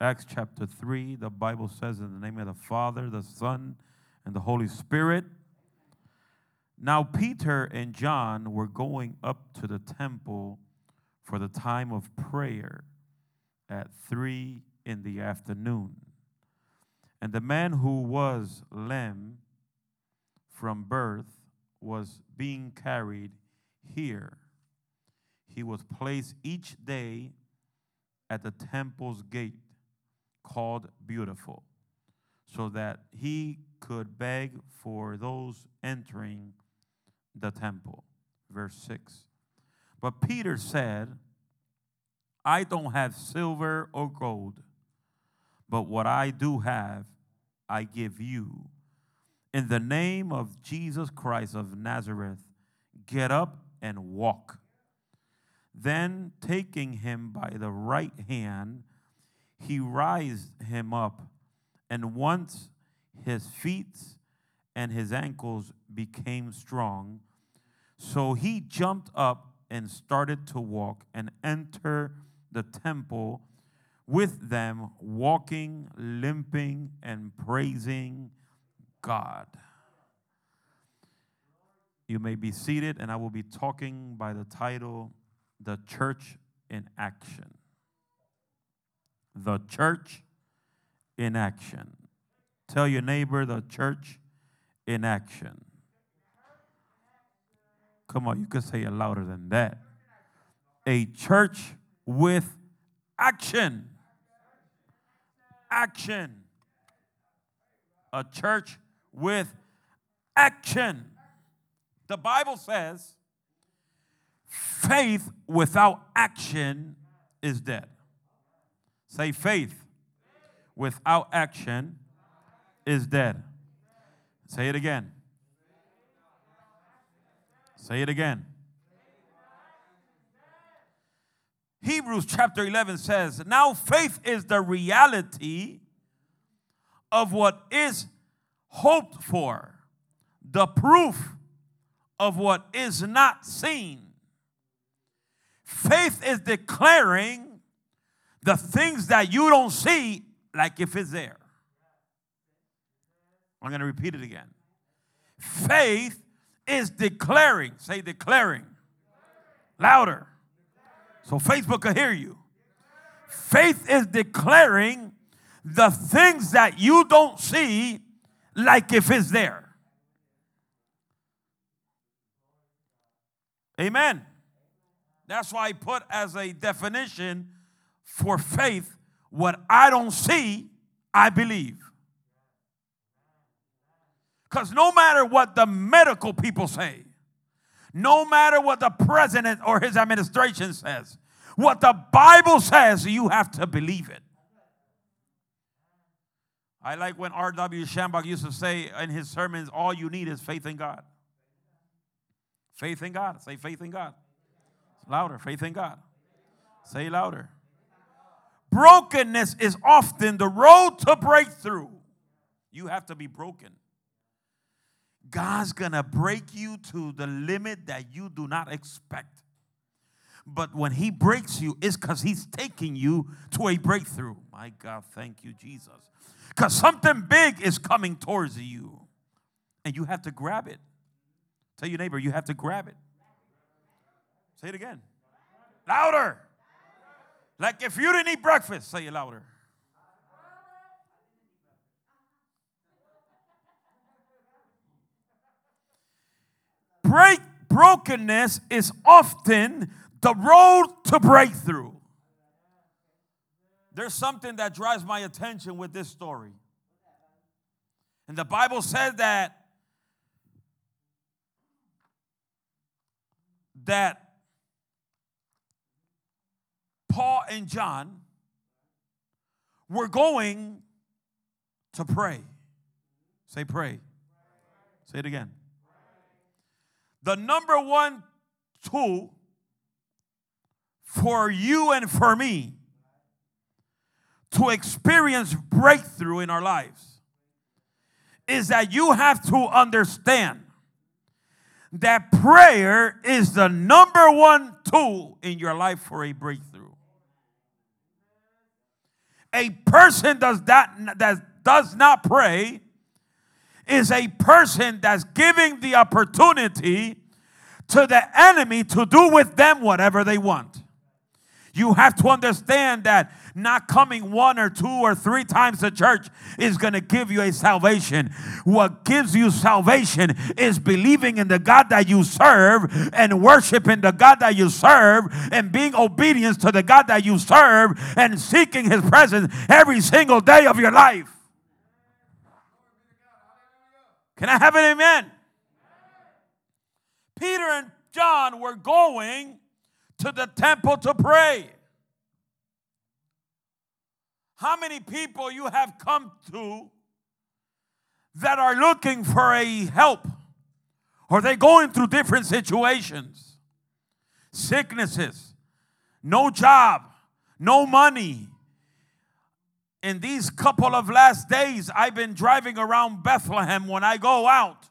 Acts chapter 3, the Bible says, in the name of the Father, the Son, and the Holy Spirit. Now, Peter and John were going up to the temple for the time of prayer at 3 in the afternoon. And the man who was lame from birth was being carried here. He was placed each day at the temple's gate called Beautiful, so that he could beg for those entering the temple. Verse 6. But Peter said, I don't have silver or gold, but what I do have, I give you. In the name of Jesus Christ of Nazareth, get up and walk. Then, taking him by the right hand, he raised him up, and once his feet and his ankles became strong, so he jumped up and started to walk and enter the temple with them, walking, limping, and praising God. You may be seated, and I will be talking by the title, The Church in Action. The Church in Action. Tell your neighbor, the church in action. Come on, you can say it louder than that. A church with action. Action. A church with action. The Bible says faith without action is dead. Say faith without action is dead. Say it again. Say it again. Hebrews chapter 11 says, Now faith is the reality of what is hoped for, the proof of what is not seen. Faith is declaring the things that you don't see like if it's there. I'm going to repeat it again. Faith is declaring, say declaring, louder. So Facebook can hear you. Faith is declaring the things that you don't see like if it's there. Amen. That's why I put as a definition for faith what I don't see, I believe. Because no matter what the medical people say, no matter what the president or his administration says, what the Bible says, you have to believe it. I like when R.W. Schambach used to say in his sermons, all you need is faith in God. Faith in God. Say faith in God. Louder. Faith in God. Say louder. Brokenness is often the road to breakthrough. You have to be broken. God's gonna break you to the limit that you do not expect. But when He breaks you, it's because He's taking you to a breakthrough. My God, thank you, Jesus. Because something big is coming towards you, and you have to grab it. Tell your neighbor, you have to grab it. Say it again. Louder. Like if you didn't eat breakfast, say it louder. break brokenness is often the road to breakthrough. There's something that drives my attention with this story. And the Bible says that that Paul and John were going to pray. Say pray. Say it again. The number one tool for you and for me to experience breakthrough in our lives is that you have to understand that prayer is the number one tool in your life for a breakthrough. A person does that that does not pray is a person that's giving the opportunity to the enemy to do with them whatever they want. You have to understand that not coming one or two or three times to church is going to give you a salvation. What gives you salvation is believing in the God that you serve and worshiping the God that you serve and being obedient to the God that you serve and seeking his presence every single day of your life. Can I have an amen? Peter and John were going to the temple to pray. How many people you have come to that are looking for a help? Or they going through different situations, sicknesses, no job, no money. In these couple of last days, I've been driving around Bethlehem when I go out,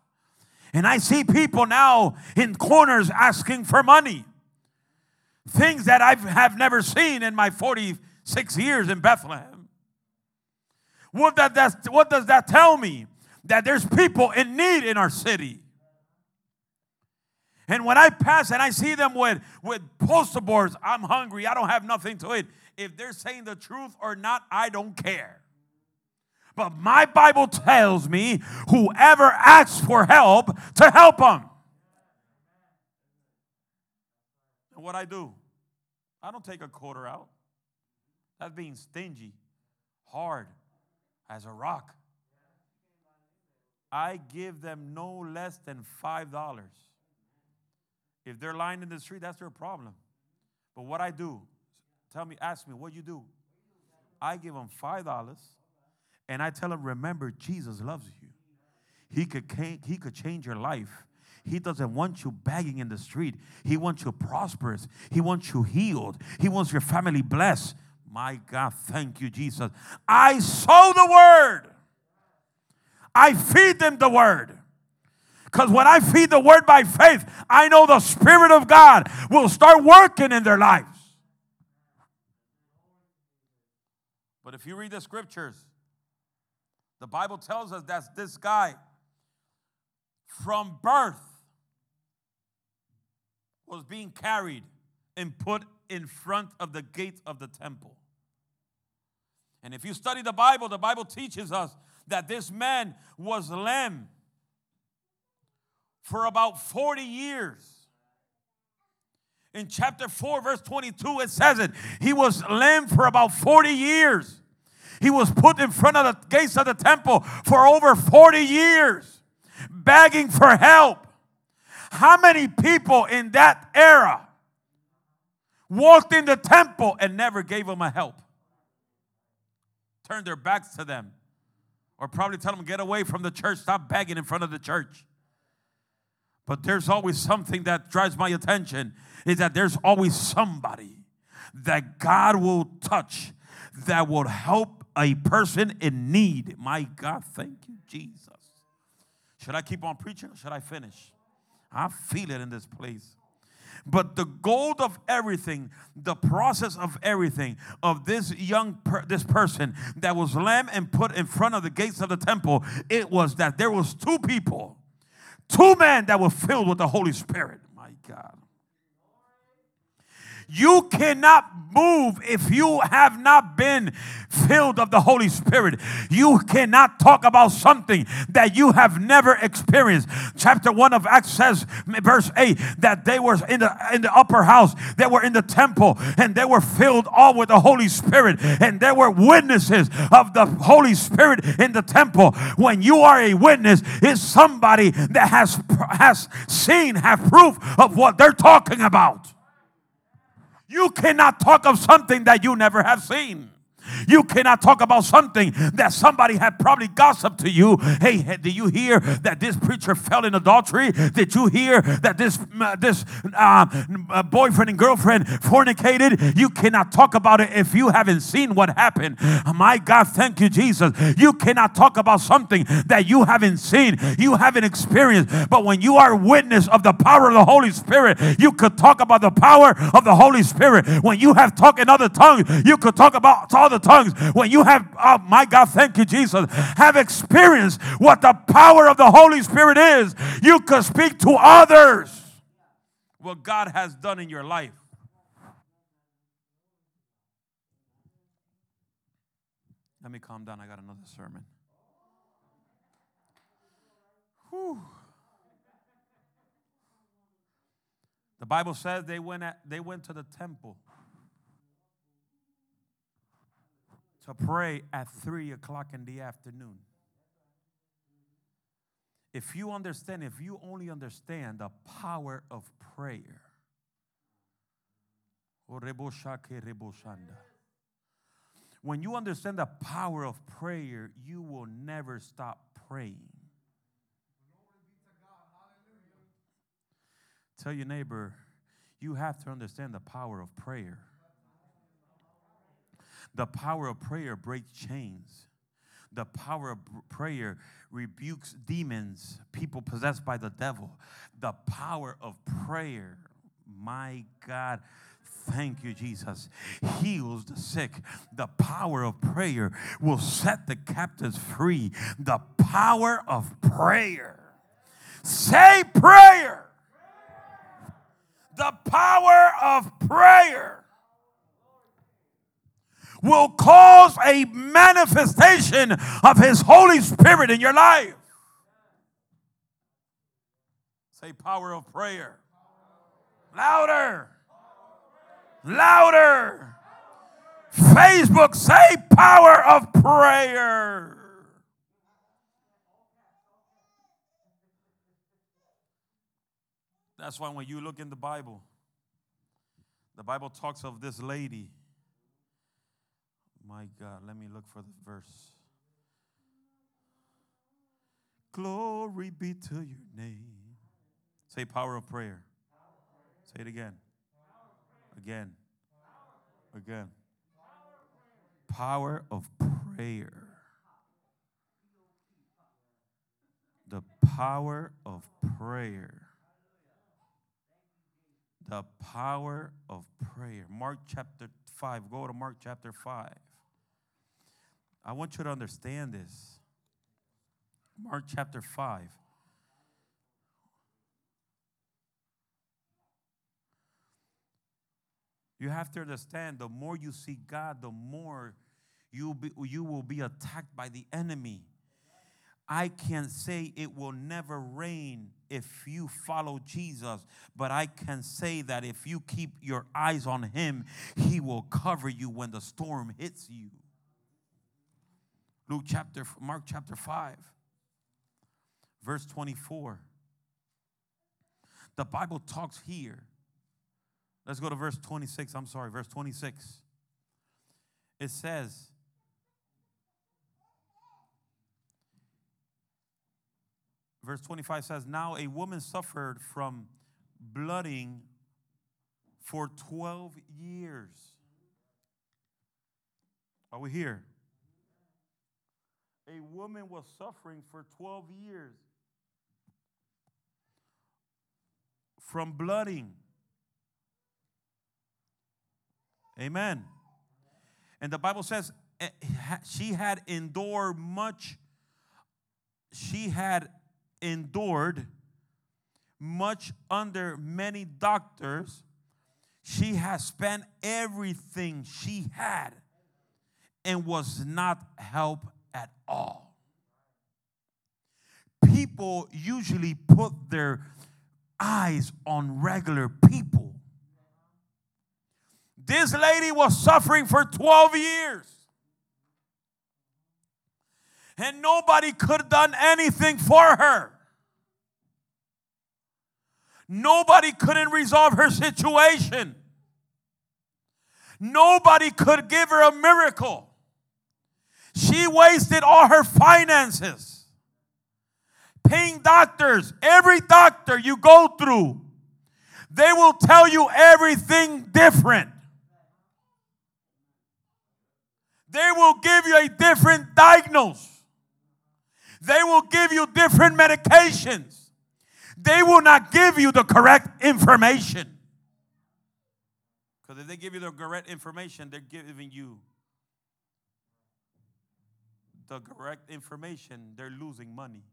and I see people now in corners asking for money. Things that I have never seen in my 46 years in Bethlehem. What, that, that's, what does that tell me? That there's people in need in our city. And when I pass and I see them with, with poster boards, I'm hungry, I don't have nothing to eat. If they're saying the truth or not, I don't care. But my Bible tells me whoever asks for help, to help them. And what I do, I don't take a quarter out. That's being stingy, hard as a rock. I give them no less than $5. If they're lying in the street, that's their problem. But what I do, tell me, ask me, what you do? I give them $5 and I tell them, remember, Jesus loves you. He could, he could change your life. He doesn't want you begging in the street. He wants you prosperous. He wants you healed. He wants your family blessed. My God, thank you, Jesus. I sow the word. I feed them the word. Because when I feed the word by faith, I know the Spirit of God will start working in their lives. But if you read the scriptures, the Bible tells us that this guy from birth was being carried and put in front of the gate of the temple. And if you study the Bible, the Bible teaches us that this man was lame for about 40 years. In chapter 4, verse 22, it says it. He was lame for about 40 years. He was put in front of the gates of the temple for over 40 years, begging for help. How many people in that era walked in the temple and never gave them a help. Turned their backs to them. Or probably tell them, get away from the church, stop begging in front of the church. But there's always something that drives my attention is that there's always somebody that God will touch that will help a person in need. My God, thank you, Jesus. Should I keep on preaching or should I finish? I feel it in this place. But the goal of everything, the process of everything of this young per, this person that was lamb and put in front of the gates of the temple, it was that there was two people, two men that were filled with the Holy Spirit. My God. You cannot move if you have not been filled of the Holy Spirit. You cannot talk about something that you have never experienced. Chapter 1 of Acts says, verse 8, that they were in the in the upper house, they were in the temple, and they were filled all with the Holy Spirit, and there were witnesses of the Holy Spirit in the temple. When you are a witness, it's somebody that has has seen, have proof of what they're talking about. You cannot talk of something that you never have seen. You cannot talk about something that somebody had probably gossiped to you. Hey, did you hear that this preacher fell in adultery? Did you hear that this uh, this uh, boyfriend and girlfriend fornicated? You cannot talk about it if you haven't seen what happened. My God, thank you, Jesus. You cannot talk about something that you haven't seen, you haven't experienced. But when you are witness of the power of the Holy Spirit, you could talk about the power of the Holy Spirit. When you have talked in other tongues, you could talk about all the tongues, when you have, oh my God, thank you, Jesus, have experienced what the power of the Holy Spirit is, you can speak to others what God has done in your life. Let me calm down. I got another sermon. Whew. The Bible says they went, at, they went to the temple to pray at 3 o'clock in the afternoon. If you understand, if you only understand the power of prayer, when you understand the power of prayer, you will never stop praying. Tell your neighbor, you have to understand the power of prayer. The power of prayer breaks chains. The power of prayer rebukes demons, people possessed by the devil. The power of prayer, my God, Thank you, Jesus. Heals the sick. The power of prayer will set the captives free. The power of prayer. Say prayer. The power of prayer will cause a manifestation of His Holy Spirit in your life. Say, power of prayer. Louder. Louder. Facebook, say, power of prayer. That's why when you look in the Bible, the Bible talks of this lady my God, let me look for the verse. Glory be to your name. Say power of prayer. Say it again. Again. Again. Power of prayer. The power of prayer. The power of prayer. Mark chapter 5. Go to Mark chapter 5. I want you to understand this. Mark chapter 5. You have to understand the more you see God, the more you, be, you will be attacked by the enemy. I can say it will never rain if you follow Jesus, but I can say that if you keep your eyes on Him, He will cover you when the storm hits you. Luke chapter, Mark chapter 5, verse 24. The Bible talks here. Let's go to verse 26. I'm sorry, verse 26. It says, verse 25 says, Now a woman suffered from blooding for 12 years. Are we here? A woman was suffering for 12 years from blooding. Amen. And the Bible says eh, she had endured much, she had endured much under many doctors. She has spent everything she had and was not helped all. People usually put their eyes on regular people. This lady was suffering for 12 years. And nobody could have done anything for her. Nobody couldn't resolve her situation. Nobody could give her a miracle. She wasted all her finances paying doctors. Every doctor you go through, they will tell you everything different. They will give you a different diagnosis. They will give you different medications. They will not give you the correct information. Because if they give you the correct information, they're giving you the correct information, they're losing money.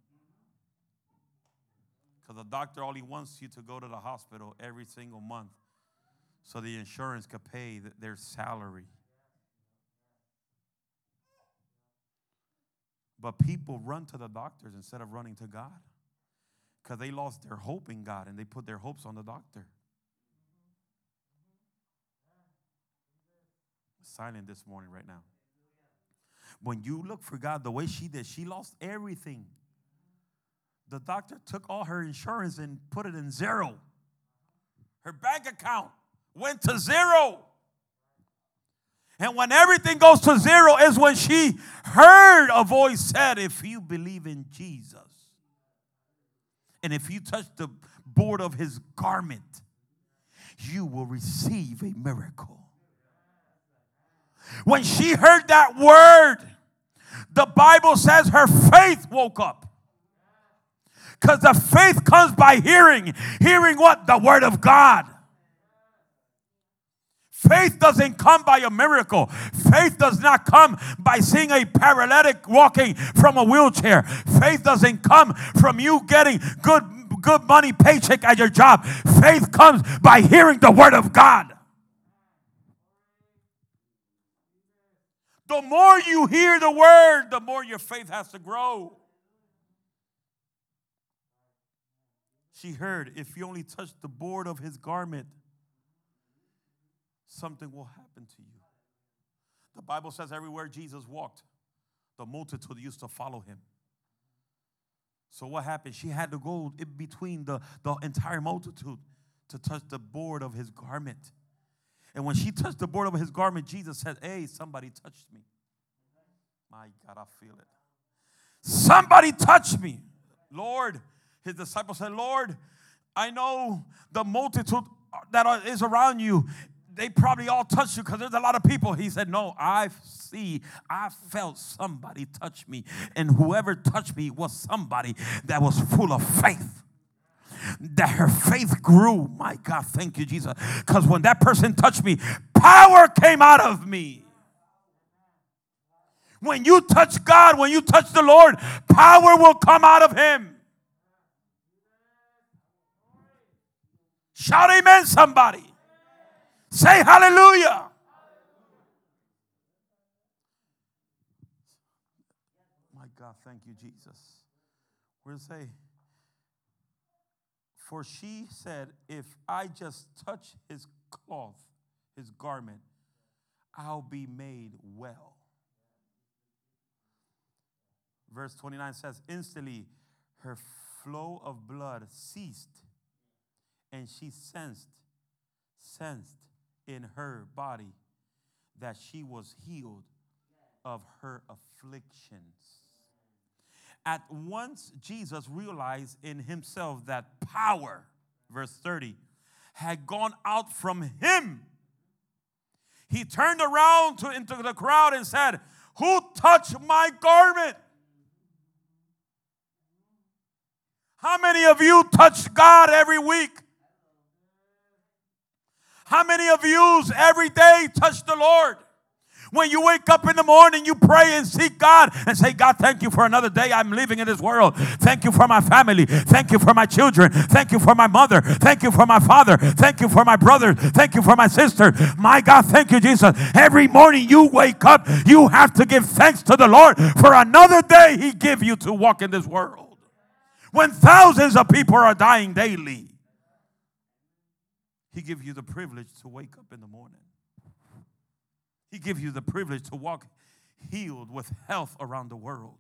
Because the doctor only wants you to go to the hospital every single month so the insurance could pay their salary. But people run to the doctors instead of running to God because they lost their hope in God and they put their hopes on the doctor. Silent this morning, right now. When you look for God the way she did, she lost everything. The doctor took all her insurance and put it in zero. Her bank account went to zero. And when everything goes to zero is when she heard a voice said, If you believe in Jesus, and if you touch the board of his garment, you will receive a miracle. When she heard that word, the Bible says her faith woke up. Because the faith comes by hearing. Hearing what? The word of God. Faith doesn't come by a miracle. Faith does not come by seeing a paralytic walking from a wheelchair. Faith doesn't come from you getting good good money paycheck at your job. Faith comes by hearing the word of God. The more you hear the word, the more your faith has to grow. She heard, if you only touch the board of his garment, something will happen to you. The Bible says everywhere Jesus walked, the multitude used to follow him. So what happened? She had to go in between the, the entire multitude to touch the board of his garment. And when she touched the board of his garment, Jesus said, Hey, somebody touched me. My God, I feel it. Somebody touched me. Lord, his disciples said, Lord, I know the multitude that is around you they probably all touched you because there's a lot of people. He said, No, I see, I felt somebody touch me. And whoever touched me was somebody that was full of faith. That her faith grew. My God, thank you, Jesus. Because when that person touched me, power came out of me. When you touch God, when you touch the Lord, power will come out of him. Shout amen, somebody. Say hallelujah. My God, thank you, Jesus. We're say, for she said, if I just touch his cloth, his garment, I'll be made well. Verse 29 says, instantly her flow of blood ceased, and she sensed, sensed in her body that she was healed of her afflictions. At once, Jesus realized in himself that power, verse 30, had gone out from him. He turned around to, into the crowd and said, Who touched my garment? How many of you touch God every week? How many of you every day touch the Lord? When you wake up in the morning, you pray and seek God and say, God, thank you for another day I'm living in this world. Thank you for my family. Thank you for my children. Thank you for my mother. Thank you for my father. Thank you for my brother. Thank you for my sister. My God, thank you, Jesus. Every morning you wake up, you have to give thanks to the Lord for another day He give you to walk in this world. When thousands of people are dying daily. He gives you the privilege to wake up in the morning. He gives you the privilege to walk healed with health around the world.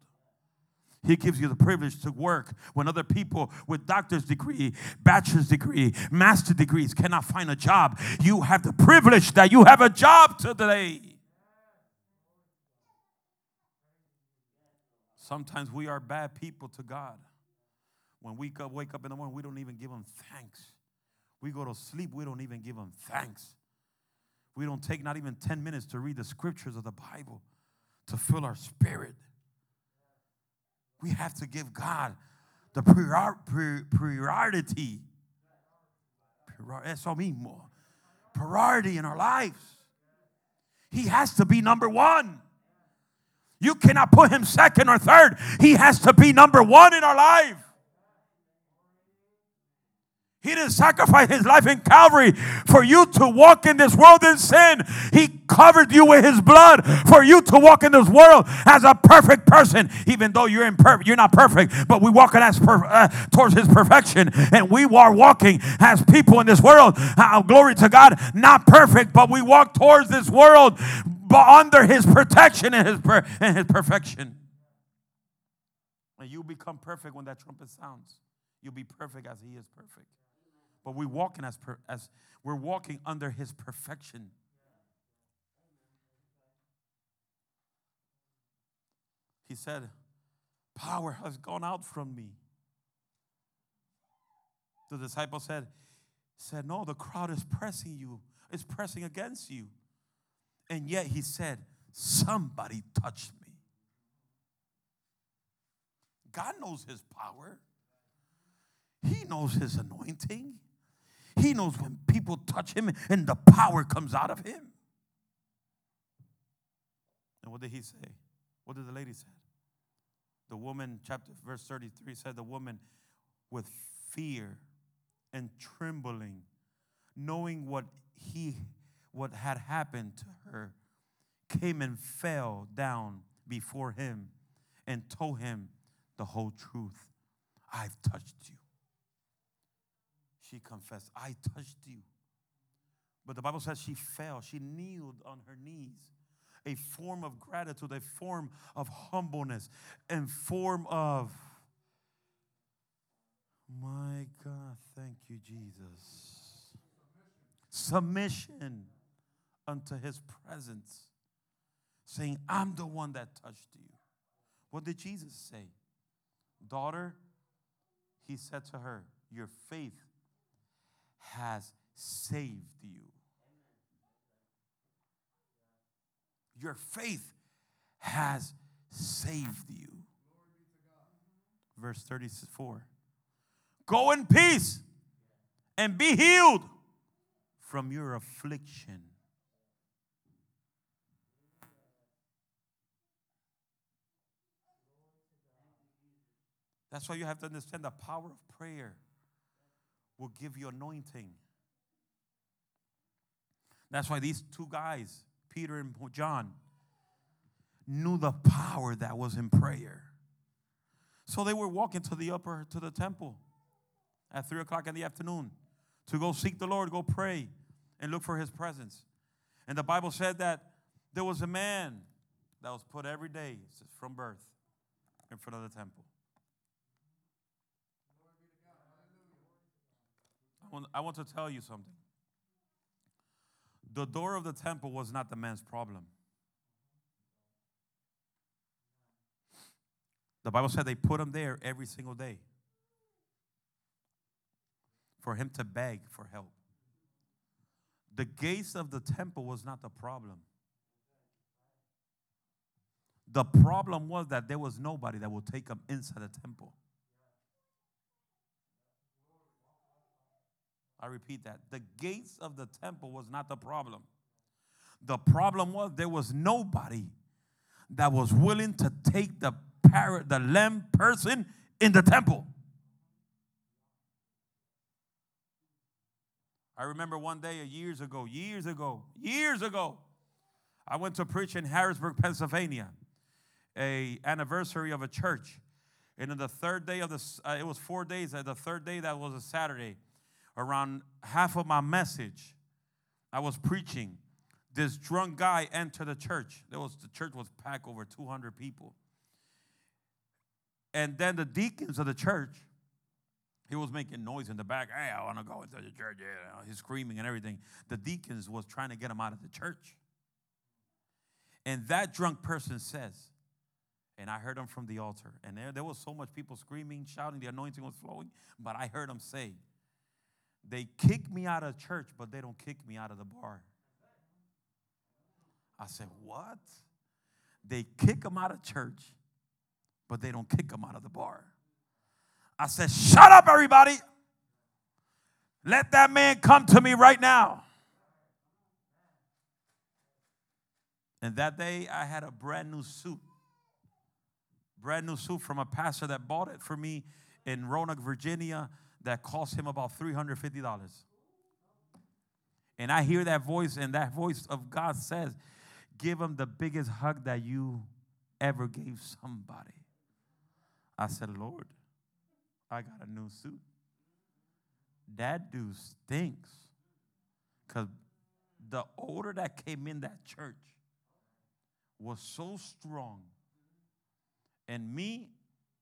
He gives you the privilege to work when other people with doctor's degree, bachelor's degree, master degrees cannot find a job. You have the privilege that you have a job today. Sometimes we are bad people to God. When we wake up in the morning, we don't even give him thanks. We go to sleep, we don't even give Him thanks. We don't take not even 10 minutes to read the scriptures of the Bible to fill our spirit. We have to give God the priority. Eso mismo. Priority in our lives. He has to be number one. You cannot put him second or third. He has to be number one in our life. He didn't sacrifice his life in Calvary for you to walk in this world in sin. He covered you with his blood for you to walk in this world as a perfect person. Even though you're imperfect, you're not perfect, but we walk as per, uh, towards his perfection, and we are walking as people in this world. Uh, glory to God, not perfect, but we walk towards this world, but under his protection and his per- and his perfection. And you become perfect when that trumpet sounds. You'll be perfect as he is perfect but we're walking as, per, as we're walking under his perfection. He said, Power has gone out from me. The disciple said, said, No, the crowd is pressing you, it's pressing against you. And yet he said, Somebody touched me. God knows his power. He knows his anointing. He knows when people touch him and the power comes out of him. And what did he say? What did the lady say? The woman, chapter verse 33 said, the woman with fear and trembling, knowing what he what had happened to her, came and fell down before him and told him the whole truth. I've touched you she confessed, I touched you. But the Bible says she fell, she kneeled on her knees. A form of gratitude, a form of humbleness, and form of my God, thank you, Jesus. Submission unto his presence, saying, I'm the one that touched you. What did Jesus say? Daughter, he said to her, Your faith has saved you. Your faith has saved you. Verse 34 Go in peace and be healed from your affliction. That's why you have to understand the power of prayer will give you anointing. That's why these two guys, Peter and John, knew the power that was in prayer. So they were walking to the upper, to the temple at three o'clock in the afternoon to go seek the Lord, go pray, and look for his presence. And the Bible said that there was a man that was put every day from birth in front of the temple. Want, I want to tell you something. The door of the temple was not the man's problem. The Bible said they put him there every single day for him to beg for help. The gates of the temple was not the problem. The problem was that there was nobody that would take him inside the temple. I repeat that. The gates of the temple was not the problem. The problem was there was nobody that was willing to take the parrot, the lamb person in the temple. I remember one day years ago, years ago, years ago, I went to preach in Harrisburg, Pennsylvania, a anniversary of a church. And on the third day of the, uh, it was four days. Uh, the third day that was a Saturday around half of my message, I was preaching. This drunk guy entered the church. There was the church was packed over 200 people. And then the deacons of the church, he was making noise in the back. Hey, I want to go into the church. Yeah, he's screaming and everything. The deacons was trying to get him out of the church. And that drunk person says, and I heard him from the altar. And there, there was so much people screaming, shouting, the anointing was flowing. But I heard him say, they kick me out of church, but they don't kick me out of the bar. I said, What? They kick them out of church, but they don't kick them out of the bar. I said, Shut up, everybody. Let that man come to me right now. And that day, I had a brand new suit brand new suit from a pastor that bought it for me in Roanoke, Virginia, that cost him about $350. And I hear that voice, and that voice of God says, Give him the biggest hug that you ever gave somebody. I said, Lord, I got a new suit. That dude stinks. Because the odor that came in that church was so strong. And me,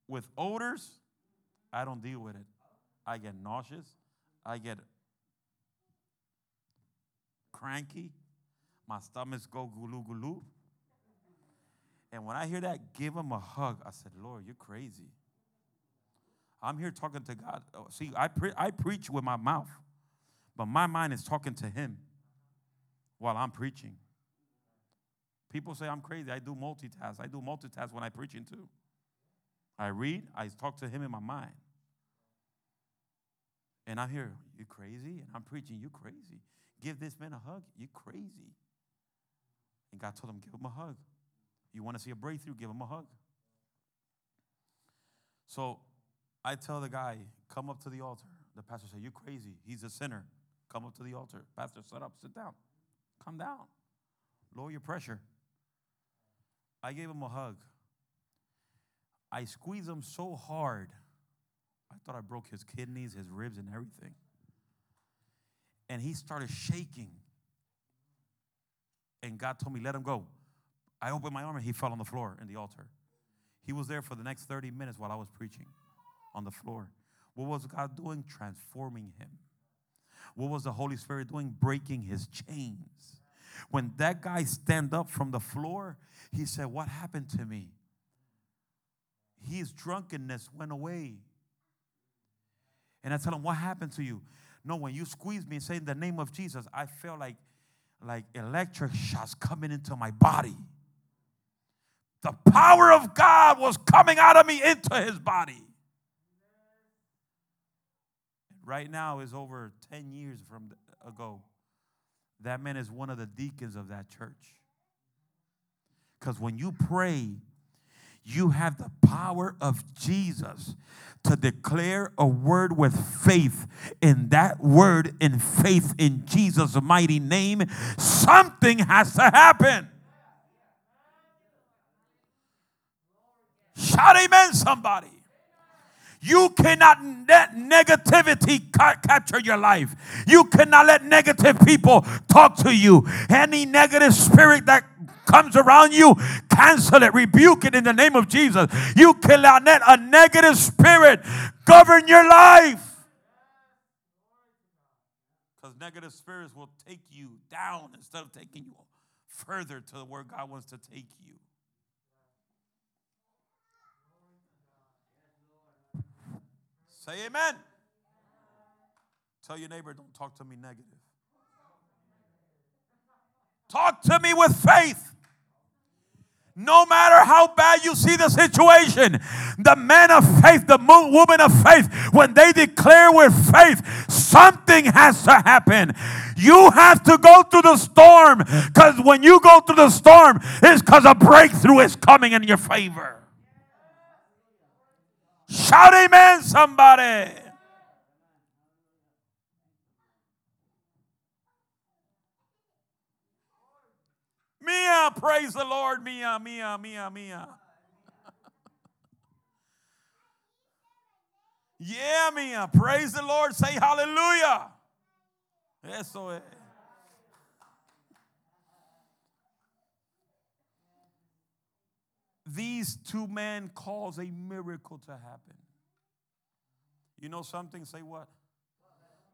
with odors, I don't deal with it. I get nauseous. I get cranky. My stomachs go gulu gulu. And when I hear that, give him a hug. I said, Lord, you're crazy. I'm here talking to God. Oh, see, I, pre- I preach with my mouth, but my mind is talking to Him while I'm preaching. People say I'm crazy. I do multitask. I do multitask when I'm preaching too. I read, I talk to Him in my mind. And I'm here, you crazy? And I'm preaching, you crazy. Give this man a hug, you crazy. And God told him, give him a hug. You want to see a breakthrough, give him a hug. So I tell the guy, come up to the altar. The pastor said, You're crazy. He's a sinner. Come up to the altar. Pastor, sit up, sit down. Come down. Lower your pressure. I gave him a hug. I squeezed him so hard, I thought I broke his kidneys, his ribs, and everything. And he started shaking. And God told me, Let him go. I opened my arm and he fell on the floor in the altar. He was there for the next 30 minutes while I was preaching on the floor. What was God doing? Transforming him. What was the Holy Spirit doing? Breaking his chains. When that guy stand up from the floor, he said, What happened to me? His drunkenness went away. And I tell him, What happened to you? No, when you squeeze me and say in the name of Jesus, I felt like, like electric shots coming into my body. The power of God was coming out of me into his body. Right now is over 10 years from ago. That man is one of the deacons of that church. Because when you pray, you have the power of Jesus to declare a word with faith. In that word, in faith in Jesus' mighty name, something has to happen. Shout amen, somebody. You cannot let negativity ca- capture your life. You cannot let negative people talk to you. Any negative spirit that comes around you, cancel it, rebuke it in the name of Jesus. You cannot let a negative spirit govern your life. Because negative spirits will take you down instead of taking you further to where God wants to take you. Say amen. Tell your neighbor, don't talk to me negative. Talk to me with faith. No matter how bad you see the situation, the man of faith, the woman of faith, when they declare with faith, something has to happen. You have to go through the storm because when you go through the storm, it's because a breakthrough is coming in your favor. Shout amen, somebody. Mia, praise the Lord. Mia, Mia, Mia, Mia. yeah, Mia, praise the Lord. Say hallelujah. Eso es. These two men cause a miracle to happen. You know something? Say what?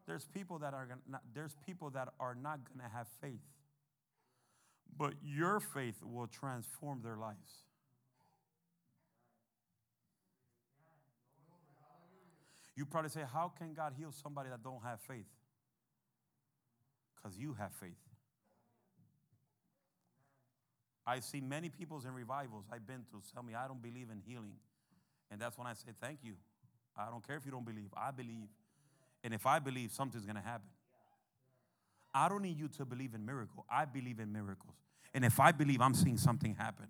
There's people that are gonna, there's people that are not going to have faith. But your faith will transform their lives. You probably say, How can God heal somebody that don't have faith? Because you have faith. I see many peoples in revivals I've been to tell me I don't believe in healing. And that's when I say, Thank you. I don't care if you don't believe. I believe. And if I believe, something's going to happen. I don't need you to believe in miracles. I believe in miracles. And if I believe, I'm seeing something happen.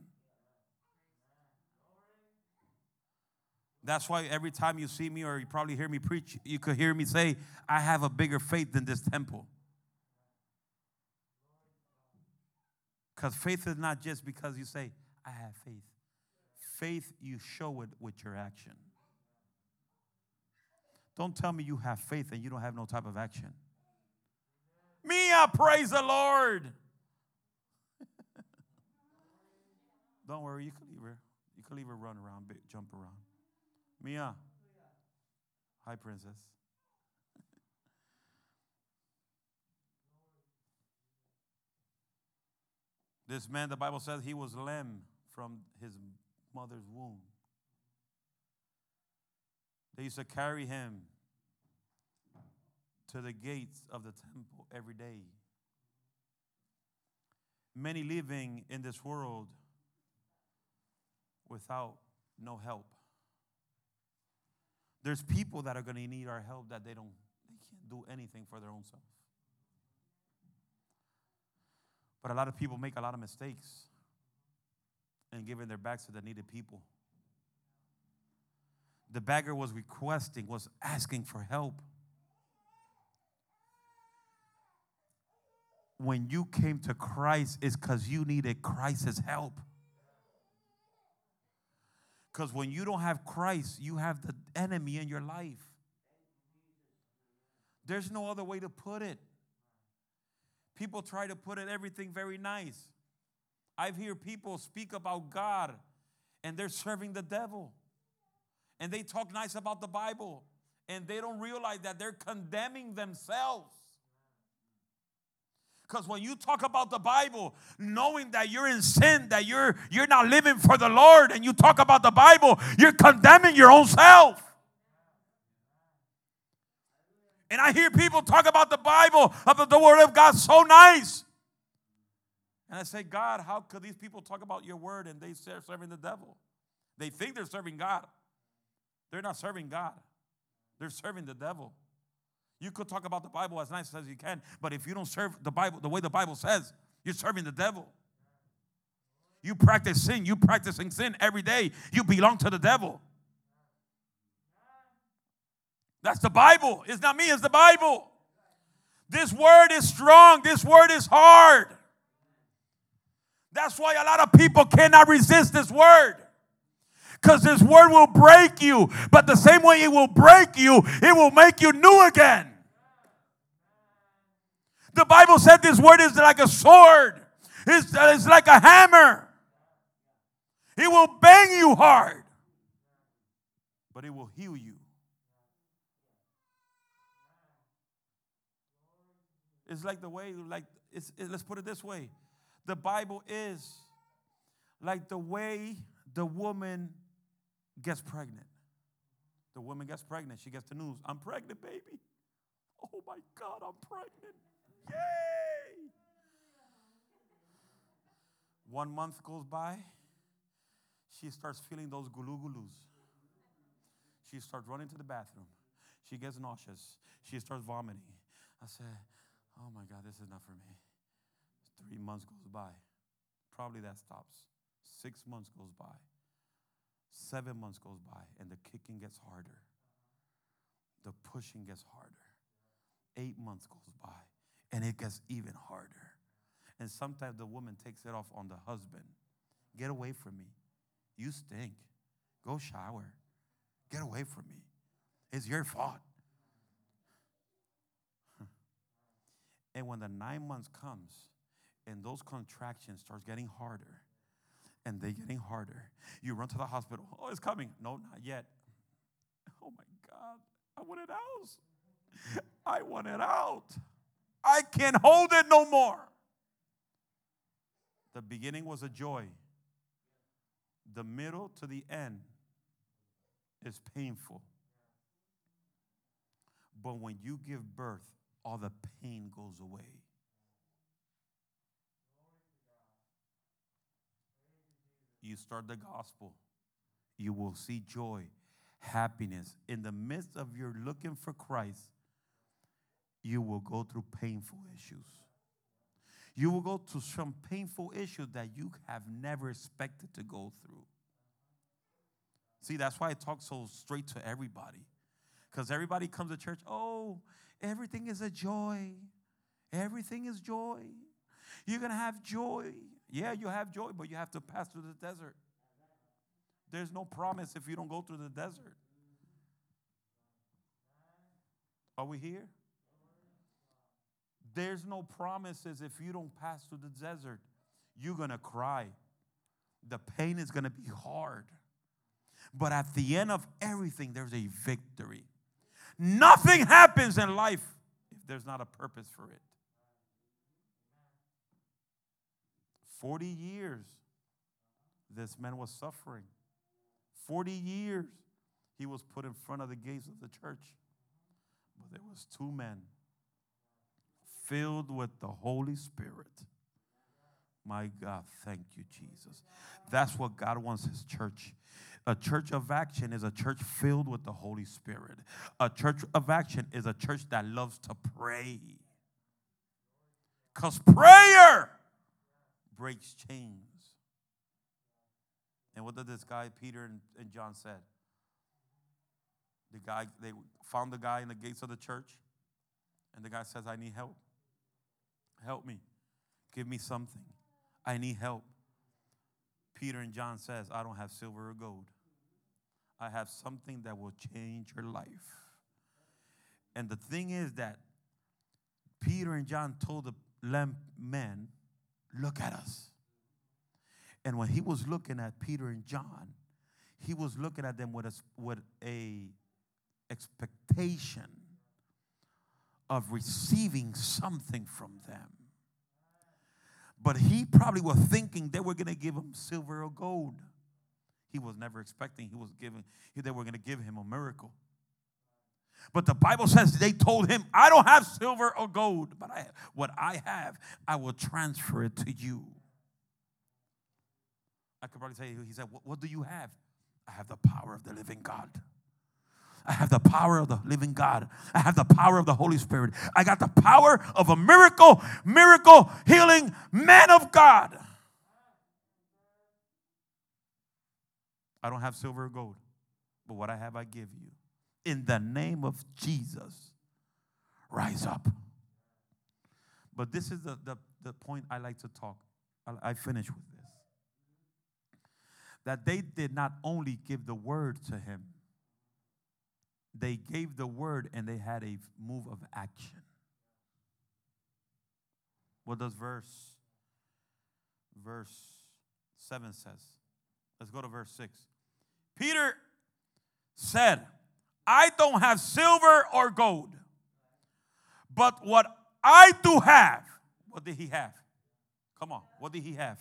That's why every time you see me or you probably hear me preach, you could hear me say, I have a bigger faith than this temple. Because faith is not just because you say, I have faith. Faith, you show it with your action. Don't tell me you have faith and you don't have no type of action. Mia, praise the Lord. don't worry, you can leave her. You can leave her run around, jump around. Mia. Hi, princess. this man, the Bible says, he was lame from his mother's womb. They used to carry him to the gates of the temple every day. Many living in this world without no help. There's people that are going to need our help that they don't they can't do anything for their own self. But a lot of people make a lot of mistakes in giving their backs to the needed people. The beggar was requesting, was asking for help. When you came to Christ, is because you needed Christ's help. Because when you don't have Christ, you have the enemy in your life. There's no other way to put it. People try to put it everything very nice. I've heard people speak about God and they're serving the devil. And they talk nice about the Bible and they don't realize that they're condemning themselves. Because when you talk about the Bible, knowing that you're in sin, that you're you're not living for the Lord, and you talk about the Bible, you're condemning your own self. And I hear people talk about the Bible, about the Word of God so nice. And I say, God, how could these people talk about your word and they are serving the devil? They think they're serving God. They're not serving God, they're serving the devil. You could talk about the Bible as nice as you can, but if you don't serve the Bible the way the Bible says, you're serving the devil. You practice sin, you practicing sin every day, you belong to the devil. That's the Bible. It's not me, it's the Bible. This word is strong, this word is hard. That's why a lot of people cannot resist this word because this word will break you. But the same way it will break you, it will make you new again. The Bible said this word is like a sword, it's, it's like a hammer. It will bang you hard, but it will heal you. It's like the way, like, it's, it, let's put it this way the Bible is like the way the woman gets pregnant. The woman gets pregnant. She gets the news I'm pregnant, baby. Oh my God, I'm pregnant. Yay! One month goes by. She starts feeling those gulugulus. She starts running to the bathroom. She gets nauseous. She starts vomiting. I said, Oh my God, this is not for me. Three months goes by. Probably that stops. Six months goes by. Seven months goes by, and the kicking gets harder. The pushing gets harder. Eight months goes by, and it gets even harder. And sometimes the woman takes it off on the husband. Get away from me. You stink. Go shower. Get away from me. It's your fault. And when the nine months comes and those contractions starts getting harder and they're getting harder, you run to the hospital. Oh, it's coming. No, not yet. Oh my God. I want it out. I want it out. I can't hold it no more. The beginning was a joy. The middle to the end is painful. But when you give birth, all the pain goes away. You start the gospel, you will see joy, happiness. In the midst of your looking for Christ, you will go through painful issues. You will go through some painful issues that you have never expected to go through. See, that's why I talk so straight to everybody. Because everybody comes to church, oh, everything is a joy. Everything is joy. You're going to have joy. Yeah, you have joy, but you have to pass through the desert. There's no promise if you don't go through the desert. Are we here? There's no promises if you don't pass through the desert. You're going to cry. The pain is going to be hard. But at the end of everything, there's a victory. Nothing happens in life if there's not a purpose for it. 40 years, this man was suffering. 40 years, he was put in front of the gates of the church. But there was two men filled with the Holy Spirit. My God, thank you, Jesus. That's what God wants his church. A church of action is a church filled with the Holy Spirit. A church of action is a church that loves to pray. Because prayer breaks chains. And what did this guy, Peter and, and John said? The guy, they found the guy in the gates of the church, and the guy says, I need help. Help me. Give me something. I need help. Peter and John says, I don't have silver or gold. I have something that will change your life. And the thing is that Peter and John told the lamp men, look at us. And when he was looking at Peter and John, he was looking at them with a, with a expectation of receiving something from them. But he probably was thinking they were going to give him silver or gold. He was never expecting he was giving they were going to give him a miracle. But the Bible says they told him, I don't have silver or gold, but I, what I have, I will transfer it to you. I could probably say, he said, what, what do you have? I have the power of the living God. I have the power of the living God. I have the power of the Holy Spirit. I got the power of a miracle, miracle healing man of God. I don't have silver or gold, but what I have, I give you. In the name of Jesus, rise up. But this is the, the, the point I like to talk. I, I finish with this. That they did not only give the word to him, they gave the word and they had a move of action. What does verse verse 7 says? Let's go to verse 6. Peter said, I don't have silver or gold, but what I do have, what did he have? Come on, what did he have?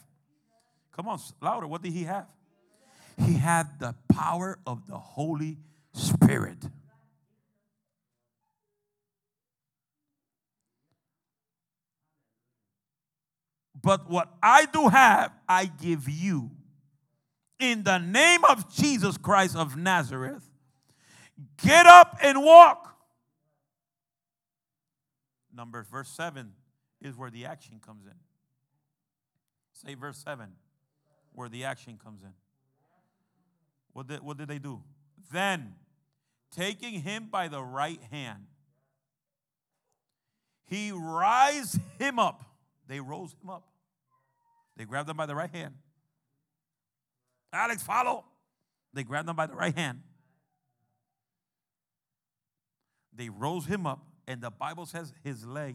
Come on, louder. What did he have? He had the power of the Holy Spirit. But what I do have, I give you. In the name of Jesus Christ of Nazareth, get up and walk. Number verse 7 is where the action comes in. Say verse 7, where the action comes in. What did, what did they do? Then, taking him by the right hand, he rise him up. They rose him up. They grabbed him by the right hand. Alex, follow. They grabbed him by the right hand. They rose him up, and the Bible says his leg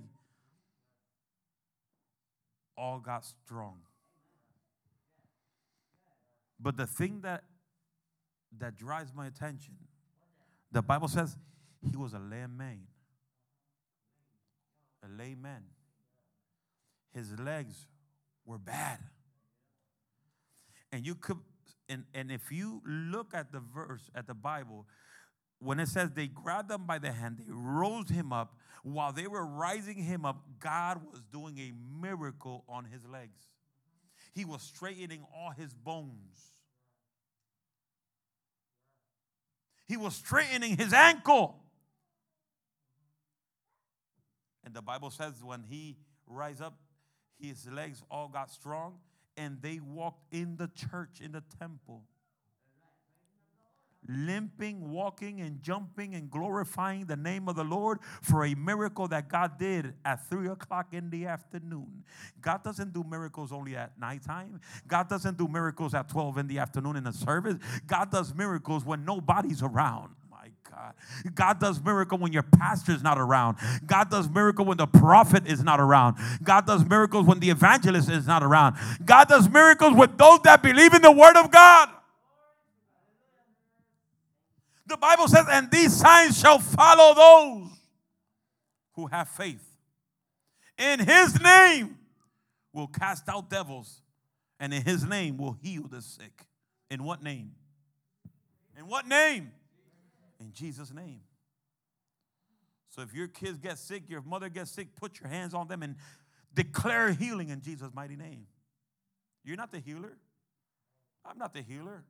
all got strong. But the thing that that drives my attention, the Bible says he was a lame man. A layman. His legs were bad. And you could and, and if you look at the verse at the Bible, when it says they grabbed him by the hand, they rose him up. While they were rising him up, God was doing a miracle on his legs. He was straightening all his bones. He was straightening his ankle. And the Bible says when he rise up, his legs all got strong and they walked in the church, in the temple. limping, walking, and jumping and glorifying the name of the Lord for a miracle that God did at three o'clock in the afternoon. God doesn't do miracles only at nighttime. God doesn't do miracles at 12 in the afternoon in a service. God does miracles when nobody's around. God. God does miracle when your pastor is not around. God does miracle when the prophet is not around. God does miracles when the evangelist is not around. God does miracles with those that believe in the word of God. The Bible says, and these signs shall follow those who have faith. In his name will cast out devils, and in his name will heal the sick. In what name? In what name? In Jesus' name. So if your kids get sick, your mother gets sick, put your hands on them and declare healing in Jesus' mighty name. You're not the healer. I'm not the healer.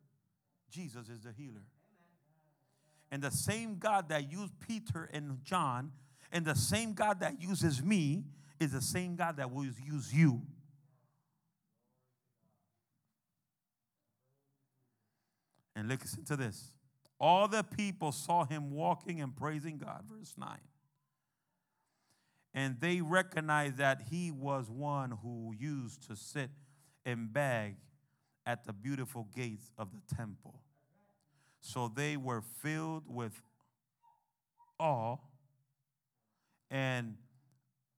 Jesus is the healer. And the same God that used Peter and John, and the same God that uses me, is the same God that will use you. And listen to this. All the people saw him walking and praising God. Verse 9. And they recognized that he was one who used to sit and beg at the beautiful gates of the temple. So they were filled with awe and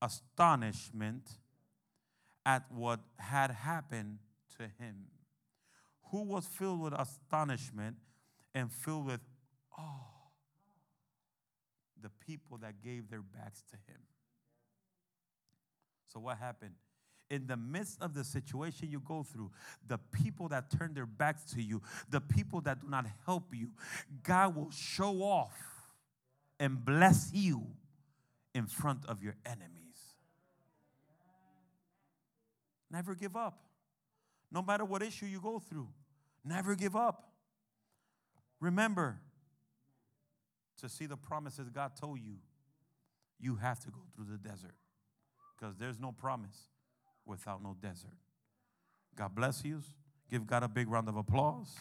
astonishment at what had happened to him. Who was filled with astonishment and filled with awe? The people that gave their backs to him. So, what happened? in the midst of the situation you go through, the people that turn their backs to you, the people that do not help you, God will show off and bless you in front of your enemies. Never give up. No matter what issue you go through, never give up. Remember, to see the promises God told you, you have to go through the desert because there's no promise without no desert. God bless you. Give God a big round of applause.